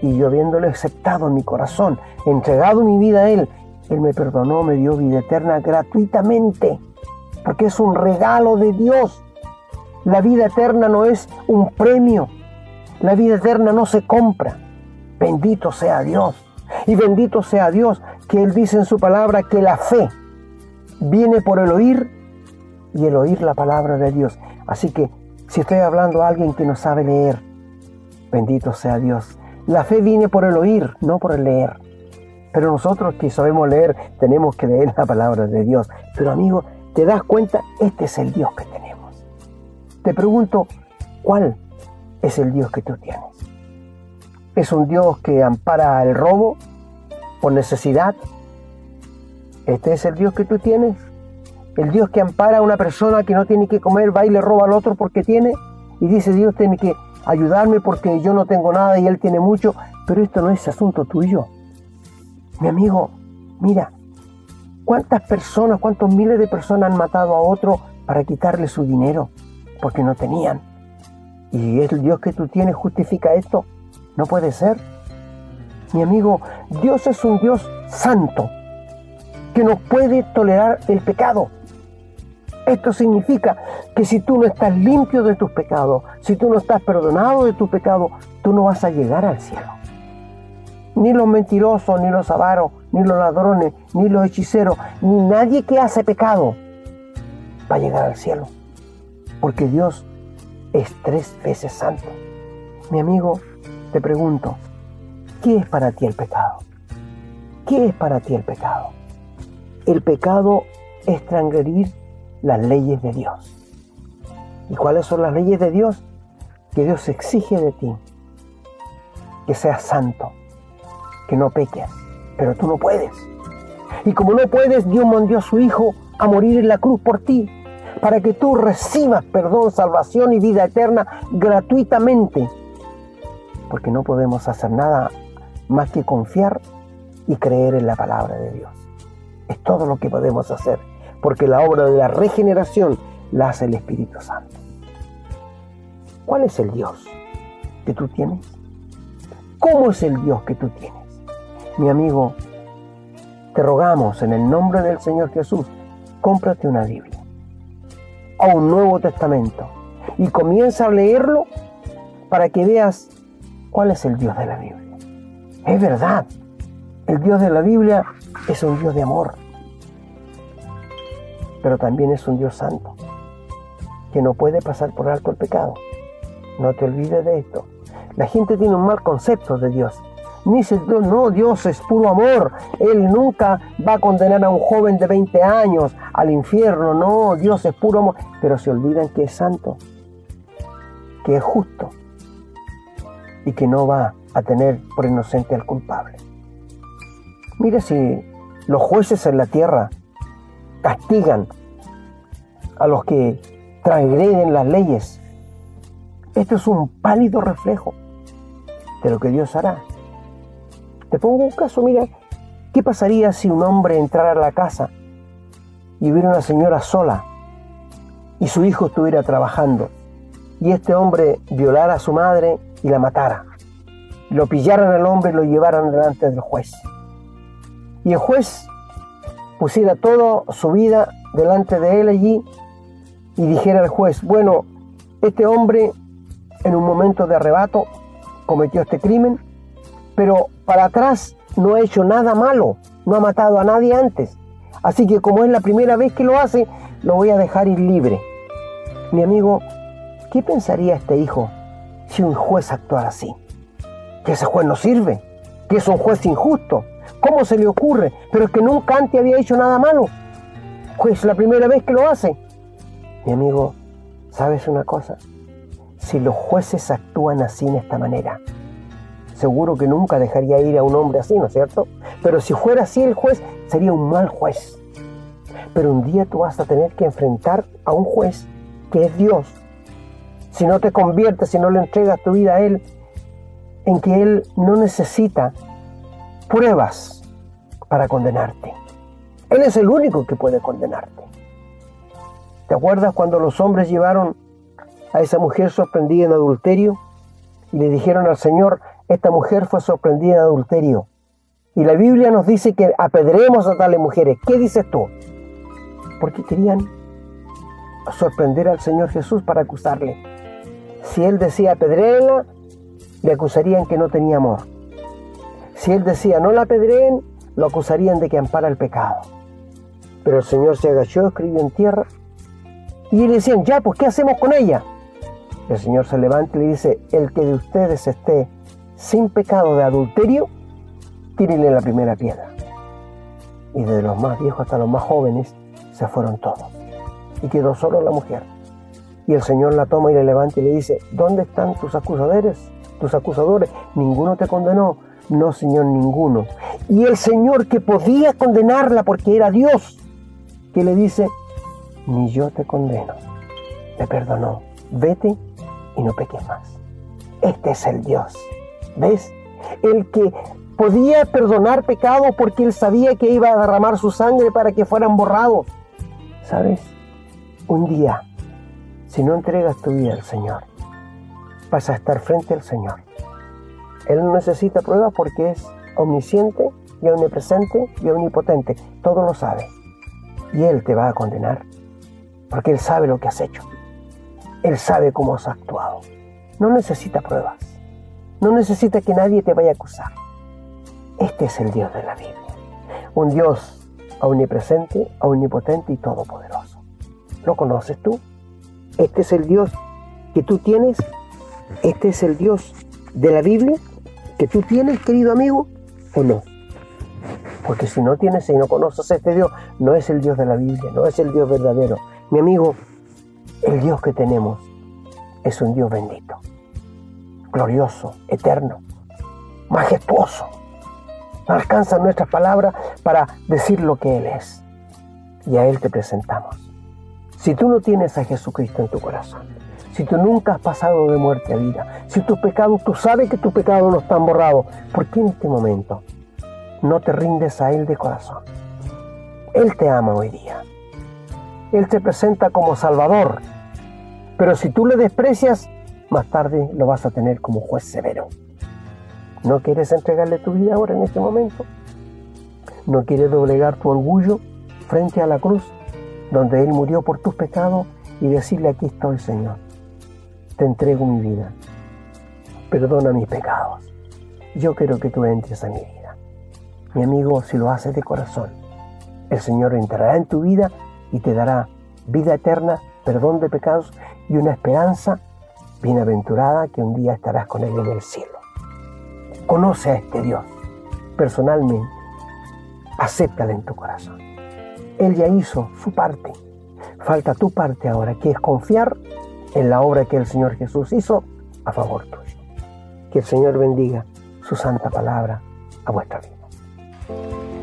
Y yo habiéndolo aceptado en mi corazón, entregado mi vida a Él, Él me perdonó, me dio vida eterna gratuitamente, porque es un regalo de Dios. La vida eterna no es un premio, la vida eterna no se compra. Bendito sea Dios. Y bendito sea Dios que Él dice en su palabra que la fe viene por el oír y el oír la palabra de Dios. Así que si estoy hablando a alguien que no sabe leer, bendito sea Dios. La fe viene por el oír, no por el leer. Pero nosotros que sabemos leer, tenemos que leer la palabra de Dios. Pero amigo, ¿te das cuenta? Este es el Dios que tenemos. Te pregunto, ¿cuál es el Dios que tú tienes? ¿Es un Dios que ampara el robo por necesidad? ¿Este es el Dios que tú tienes? El Dios que ampara a una persona que no tiene que comer, va y le roba al otro porque tiene. Y dice, Dios tiene que ayudarme porque yo no tengo nada y Él tiene mucho. Pero esto no es asunto tuyo. Mi amigo, mira, ¿cuántas personas, cuántos miles de personas han matado a otro para quitarle su dinero? Porque no tenían. ¿Y el Dios que tú tienes justifica esto? No puede ser. Mi amigo, Dios es un Dios santo que no puede tolerar el pecado. Esto significa que si tú no estás limpio de tus pecados, si tú no estás perdonado de tus pecados, tú no vas a llegar al cielo. Ni los mentirosos, ni los avaros, ni los ladrones, ni los hechiceros, ni nadie que hace pecado va a llegar al cielo. Porque Dios es tres veces santo. Mi amigo, te pregunto, ¿qué es para ti el pecado? ¿Qué es para ti el pecado? El pecado es transgredir las leyes de Dios. ¿Y cuáles son las leyes de Dios? Que Dios exige de ti. Que seas santo, que no peques, pero tú no puedes. Y como no puedes, Dios mandó a su Hijo a morir en la cruz por ti, para que tú recibas perdón, salvación y vida eterna gratuitamente. Porque no podemos hacer nada más que confiar y creer en la palabra de Dios. Es todo lo que podemos hacer porque la obra de la regeneración la hace el Espíritu Santo. ¿Cuál es el Dios que tú tienes? ¿Cómo es el Dios que tú tienes? Mi amigo, te rogamos en el nombre del Señor Jesús, cómprate una Biblia o un Nuevo Testamento y comienza a leerlo para que veas cuál es el Dios de la Biblia. Es verdad, el Dios de la Biblia es un Dios de amor pero también es un Dios santo, que no puede pasar por alto el pecado. No te olvides de esto. La gente tiene un mal concepto de Dios. Dice, no, Dios es puro amor. Él nunca va a condenar a un joven de 20 años al infierno. No, Dios es puro amor. Pero se olvidan que es santo, que es justo y que no va a tener por inocente al culpable. Mire si los jueces en la tierra castigan a los que transgreden las leyes. Esto es un pálido reflejo de lo que Dios hará. Te pongo un caso, mira, ¿qué pasaría si un hombre entrara a la casa y hubiera una señora sola y su hijo estuviera trabajando y este hombre violara a su madre y la matara? Lo pillaran al hombre y lo llevaran delante del juez. Y el juez pusiera toda su vida delante de él allí y dijera al juez, bueno, este hombre en un momento de arrebato cometió este crimen, pero para atrás no ha hecho nada malo, no ha matado a nadie antes. Así que como es la primera vez que lo hace, lo voy a dejar ir libre. Mi amigo, ¿qué pensaría este hijo si un juez actuara así? Que ese juez no sirve, que es un juez injusto. ¿Cómo se le ocurre? Pero es que nunca antes había hecho nada malo. Pues la primera vez que lo hace. Mi amigo, ¿sabes una cosa? Si los jueces actúan así en esta manera, seguro que nunca dejaría ir a un hombre así, ¿no es cierto? Pero si fuera así el juez, sería un mal juez. Pero un día tú vas a tener que enfrentar a un juez que es Dios. Si no te conviertes, si no le entregas tu vida a Él, en que Él no necesita pruebas para condenarte. Él es el único que puede condenarte. ¿Te acuerdas cuando los hombres llevaron a esa mujer sorprendida en adulterio y le dijeron al Señor, esta mujer fue sorprendida en adulterio? Y la Biblia nos dice que apedremos a tales mujeres. ¿Qué dices tú? Porque querían sorprender al Señor Jesús para acusarle. Si él decía apedréenla, le acusarían que no tenía amor. Si él decía no la apedreen, lo acusarían de que ampara el pecado. Pero el Señor se agachó, escribió en tierra y le decían, ya, pues ¿qué hacemos con ella? El Señor se levanta y le dice, el que de ustedes esté sin pecado de adulterio, tírenle la primera piedra. Y desde los más viejos hasta los más jóvenes se fueron todos. Y quedó solo la mujer. Y el Señor la toma y le levanta y le dice, ¿dónde están tus acusadores? Tus acusadores. Ninguno te condenó. No, Señor, ninguno. Y el Señor que podía condenarla porque era Dios, que le dice, ni yo te condeno. Le perdonó. Vete y no peques más. Este es el Dios. ¿Ves? El que podía perdonar pecados porque él sabía que iba a derramar su sangre para que fueran borrados. ¿Sabes? Un día, si no entregas tu vida al Señor, vas a estar frente al Señor. Él no necesita pruebas porque es omnisciente y omnipresente y omnipotente. Todo lo sabe. Y Él te va a condenar porque Él sabe lo que has hecho. Él sabe cómo has actuado. No necesita pruebas. No necesita que nadie te vaya a acusar. Este es el Dios de la Biblia. Un Dios omnipresente, omnipotente y todopoderoso. ¿Lo conoces tú? Este es el Dios que tú tienes. Este es el Dios de la Biblia que tú tienes, querido amigo, o no. Porque si no tienes y no conoces a este Dios, no es el Dios de la Biblia, no es el Dios verdadero. Mi amigo, el Dios que tenemos es un Dios bendito, glorioso, eterno, majestuoso no alcanzan nuestras palabras para decir lo que Él es. Y a Él te presentamos. Si tú no tienes a Jesucristo en tu corazón, si tú nunca has pasado de muerte a vida, si tus pecados, tú sabes que tus pecados no están borrados, ¿por qué en este momento no te rindes a Él de corazón? Él te ama hoy día. Él te presenta como Salvador. Pero si tú le desprecias, más tarde lo vas a tener como juez severo. ¿No quieres entregarle tu vida ahora en este momento? ¿No quieres doblegar tu orgullo frente a la cruz donde Él murió por tus pecados y decirle aquí estoy Señor? Te entrego mi vida. Perdona mis pecados. Yo quiero que tú entres a mi vida. Mi amigo, si lo haces de corazón, el Señor entrará en tu vida y te dará vida eterna, perdón de pecados y una esperanza bienaventurada que un día estarás con Él en el cielo. Conoce a este Dios personalmente. Acéptale en tu corazón. Él ya hizo su parte. Falta tu parte ahora, que es confiar en la obra que el Señor Jesús hizo a favor tuyo. Que el Señor bendiga su santa palabra a vuestra vida.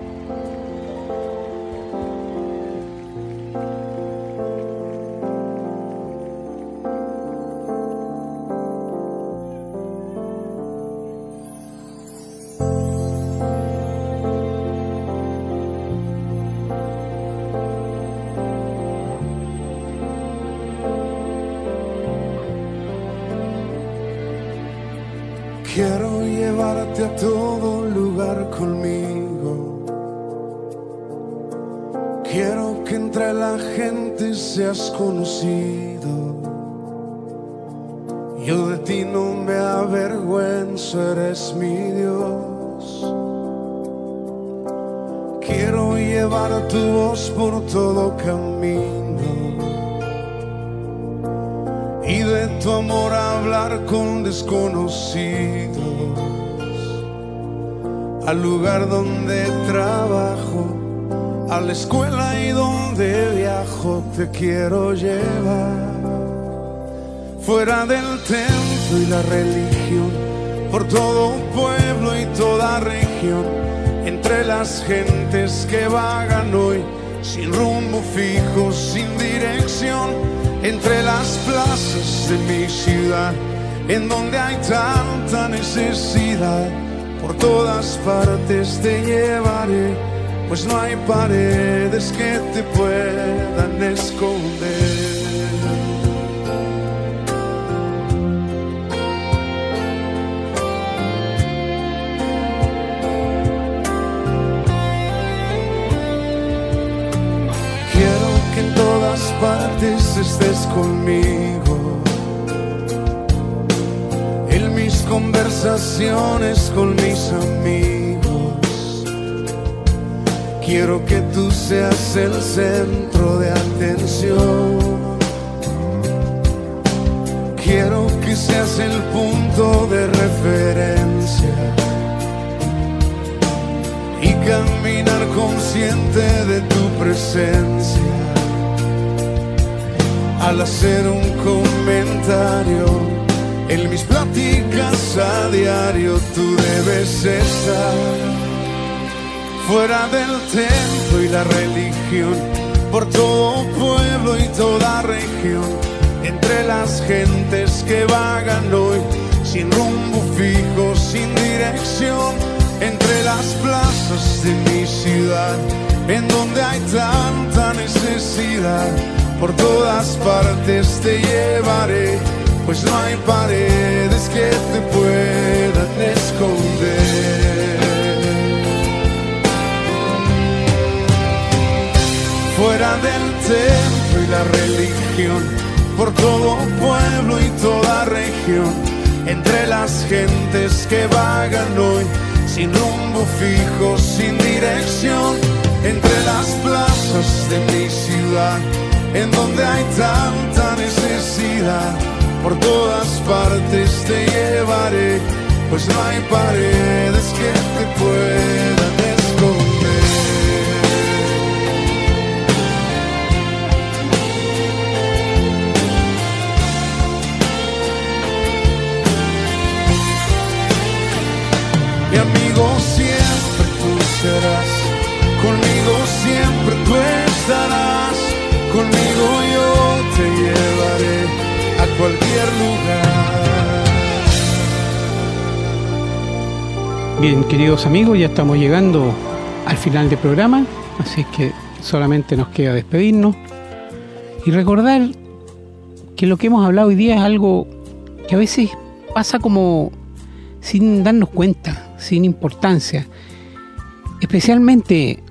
A todo lugar conmigo. Quiero que entre la gente seas conocido. Yo de ti no me avergüenzo, eres mi Dios. Quiero llevar tu voz por todo camino y de tu amor hablar con desconocidos. Al lugar donde trabajo, a la escuela y donde viajo, te quiero llevar. Fuera del templo y la religión, por todo pueblo y toda región, entre las gentes que vagan hoy, sin rumbo fijo, sin dirección entre las plazas de mi ciudad, en donde hay tanta necesidad, por todas partes te llevaré, pues no hay paredes que te puedan esconder. partes estés conmigo. Conversaciones con mis amigos. Quiero que tú seas el centro de atención. Quiero que seas el punto de referencia. Y caminar consciente de tu presencia al hacer un comentario. En mis pláticas a diario tú debes estar. Fuera del templo y la religión, por todo pueblo y toda región, entre las gentes que vagan hoy, sin rumbo fijo, sin dirección, entre las plazas de mi ciudad, en donde hay tanta necesidad. Por todas partes te llevaré, pues no hay paredes que te puedan esconder. Fuera del templo y la religión, por todo pueblo y toda región, entre las gentes que vagan hoy, sin rumbo fijo, sin dirección, entre las plazas de mi ciudad en donde hay tanta necesidad, por todas partes te llevaré, pues no hay paredes que te puedan esconder. Mi amigo siempre tú serás, cualquier. Bien, queridos amigos, ya estamos llegando al final del programa, así que solamente nos queda despedirnos y recordar que lo que hemos hablado hoy día es algo que a veces pasa como sin darnos cuenta, sin importancia, especialmente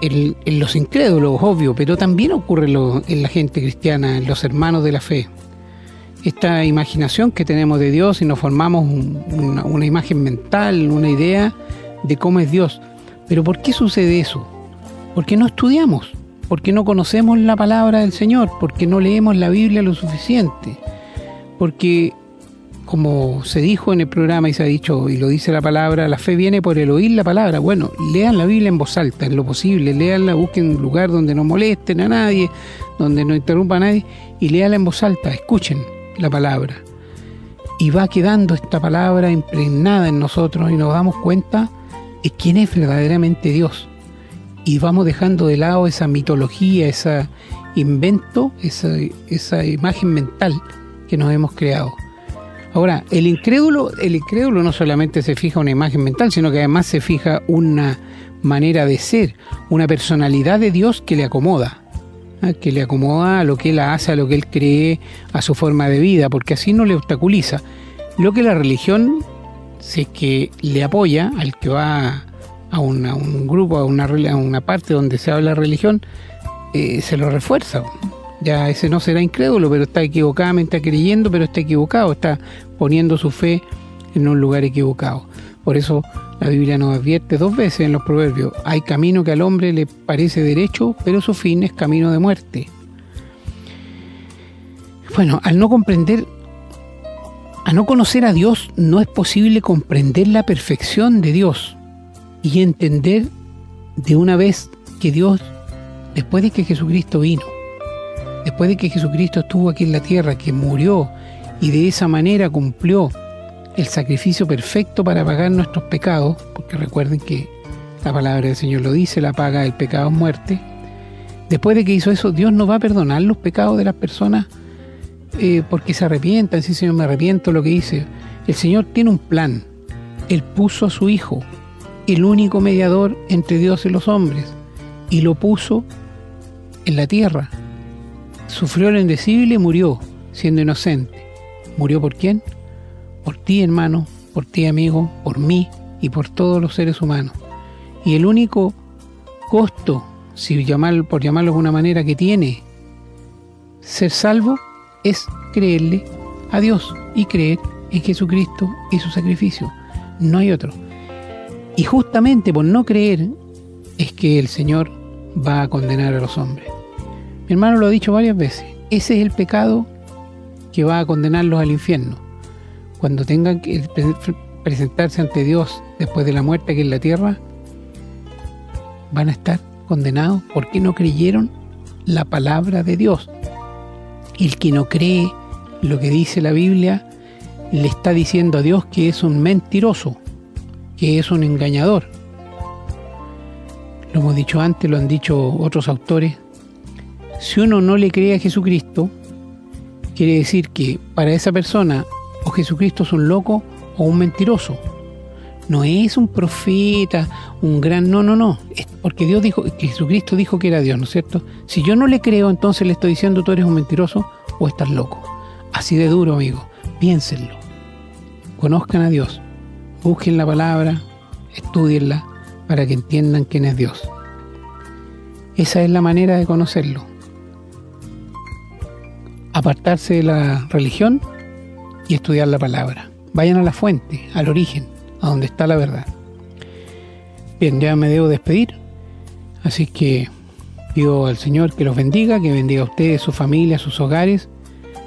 en, los incrédulos, obvio, pero también ocurre en la gente cristiana, en los hermanos de la fe. Esta imaginación que tenemos de Dios y nos formamos una, una imagen mental, una idea de cómo es Dios. Pero ¿por qué sucede eso? Porque no estudiamos, porque no conocemos la palabra del Señor, porque no leemos la Biblia lo suficiente, porque como se dijo en el programa y se ha dicho y lo dice la palabra, la fe viene por el oír la palabra. Bueno, lean la Biblia en voz alta, en lo posible, leanla, busquen un lugar donde no molesten a nadie, donde no interrumpa a nadie, y léala en voz alta, escuchen la palabra. Y va quedando esta palabra impregnada en nosotros y nos damos cuenta de quién es verdaderamente Dios. Y vamos dejando de lado esa mitología, ese invento, esa, esa imagen mental que nos hemos creado. Ahora, el incrédulo, el incrédulo no solamente se fija una imagen mental, sino que además se fija una manera de ser, una personalidad de Dios que le acomoda, ¿eh? que le acomoda a lo que él hace, a lo que él cree, a su forma de vida, porque así no le obstaculiza. Lo que la religión, si que le apoya al que va a, un grupo, a una, a una parte donde se habla religión, eh, se lo refuerza. Ya ese no será incrédulo, pero está equivocadamente creyendo, pero está equivocado, está poniendo su fe en un lugar equivocado. Por eso la Biblia nos advierte dos veces en los proverbios, hay camino que al hombre le parece derecho, pero su fin es camino de muerte. Bueno, al no comprender, a no conocer a Dios, no es posible comprender la perfección de Dios y entender de una vez que Dios, después de que Jesucristo vino, después de que Jesucristo estuvo aquí en la tierra, que murió y de esa manera cumplió el sacrificio perfecto para pagar nuestros pecados, porque recuerden que la palabra del Señor lo dice, la paga del pecado es muerte. Después de que hizo eso, Dios no va a perdonar los pecados de las personas eh, porque se arrepientan. Sí, Señor, me arrepiento lo que hice. El Señor tiene un plan. Él puso a su Hijo, el único mediador entre Dios y los hombres, y lo puso en la tierra. Sufrió lo indecible y murió, siendo inocente. ¿Murió por quién? Por ti, hermano, por ti, amigo, por mí y por todos los seres humanos. Y el único costo, si por llamarlo de una manera, que tiene ser salvo es creerle a Dios y creer en Jesucristo y su sacrificio. No hay otro. Y justamente por no creer es que el Señor va a condenar a los hombres. Mi hermano lo ha dicho varias veces. Ese es el pecado que va a condenarlos al infierno. Cuando tengan que pre- presentarse ante Dios después de la muerte aquí en la tierra, van a estar condenados porque no creyeron la palabra de Dios. El que no cree lo que dice la Biblia le está diciendo a Dios que es un mentiroso, que es un engañador. Lo hemos dicho antes, lo han dicho otros autores. Si uno no le cree a Jesucristo, quiere decir que para esa persona o Jesucristo es un loco o un mentiroso. No es un profeta, un gran... No, no, no. Porque Dios dijo, que Jesucristo dijo que era Dios, ¿no es cierto? Si yo no le creo, entonces le estoy diciendo tú eres un mentiroso o estás loco. Así de duro, amigo. Piénsenlo. Conozcan a Dios. Busquen la palabra, estudienla para que entiendan quién es Dios. Esa es la manera de conocerlo. Apartarse de la religión y estudiar la palabra. Vayan a la fuente, al origen, a donde está la verdad. Bien, ya me debo despedir. Así que pido al Señor que los bendiga, que bendiga a ustedes, su familia, sus hogares.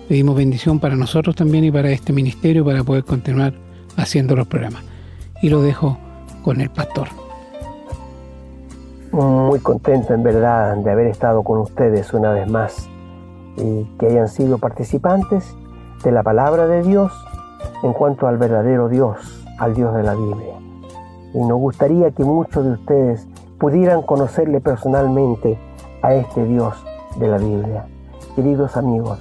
Pedimos bendición para nosotros también y para este ministerio para poder continuar haciendo los programas. Y lo dejo con el pastor. Muy contento en verdad de haber estado con ustedes una vez más y que hayan sido participantes de la palabra de Dios en cuanto al verdadero Dios, al Dios de la Biblia. Y nos gustaría que muchos de ustedes pudieran conocerle personalmente a este Dios de la Biblia. Queridos amigos,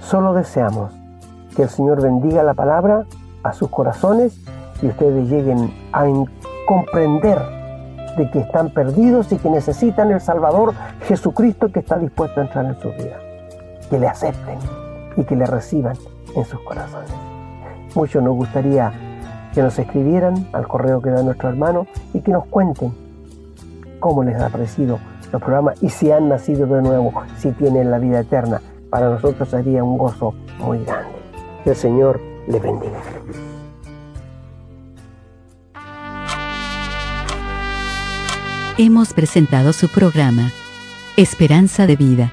solo deseamos que el Señor bendiga la palabra a sus corazones y ustedes lleguen a en- comprender de que están perdidos y que necesitan el Salvador Jesucristo que está dispuesto a entrar en su vida. Que le acepten y que le reciban en sus corazones. Mucho nos gustaría que nos escribieran al correo que da nuestro hermano y que nos cuenten cómo les ha parecido los programas y si han nacido de nuevo, si tienen la vida eterna. Para nosotros sería un gozo muy grande. Que el Señor les bendiga. Hemos presentado su programa, Esperanza de Vida,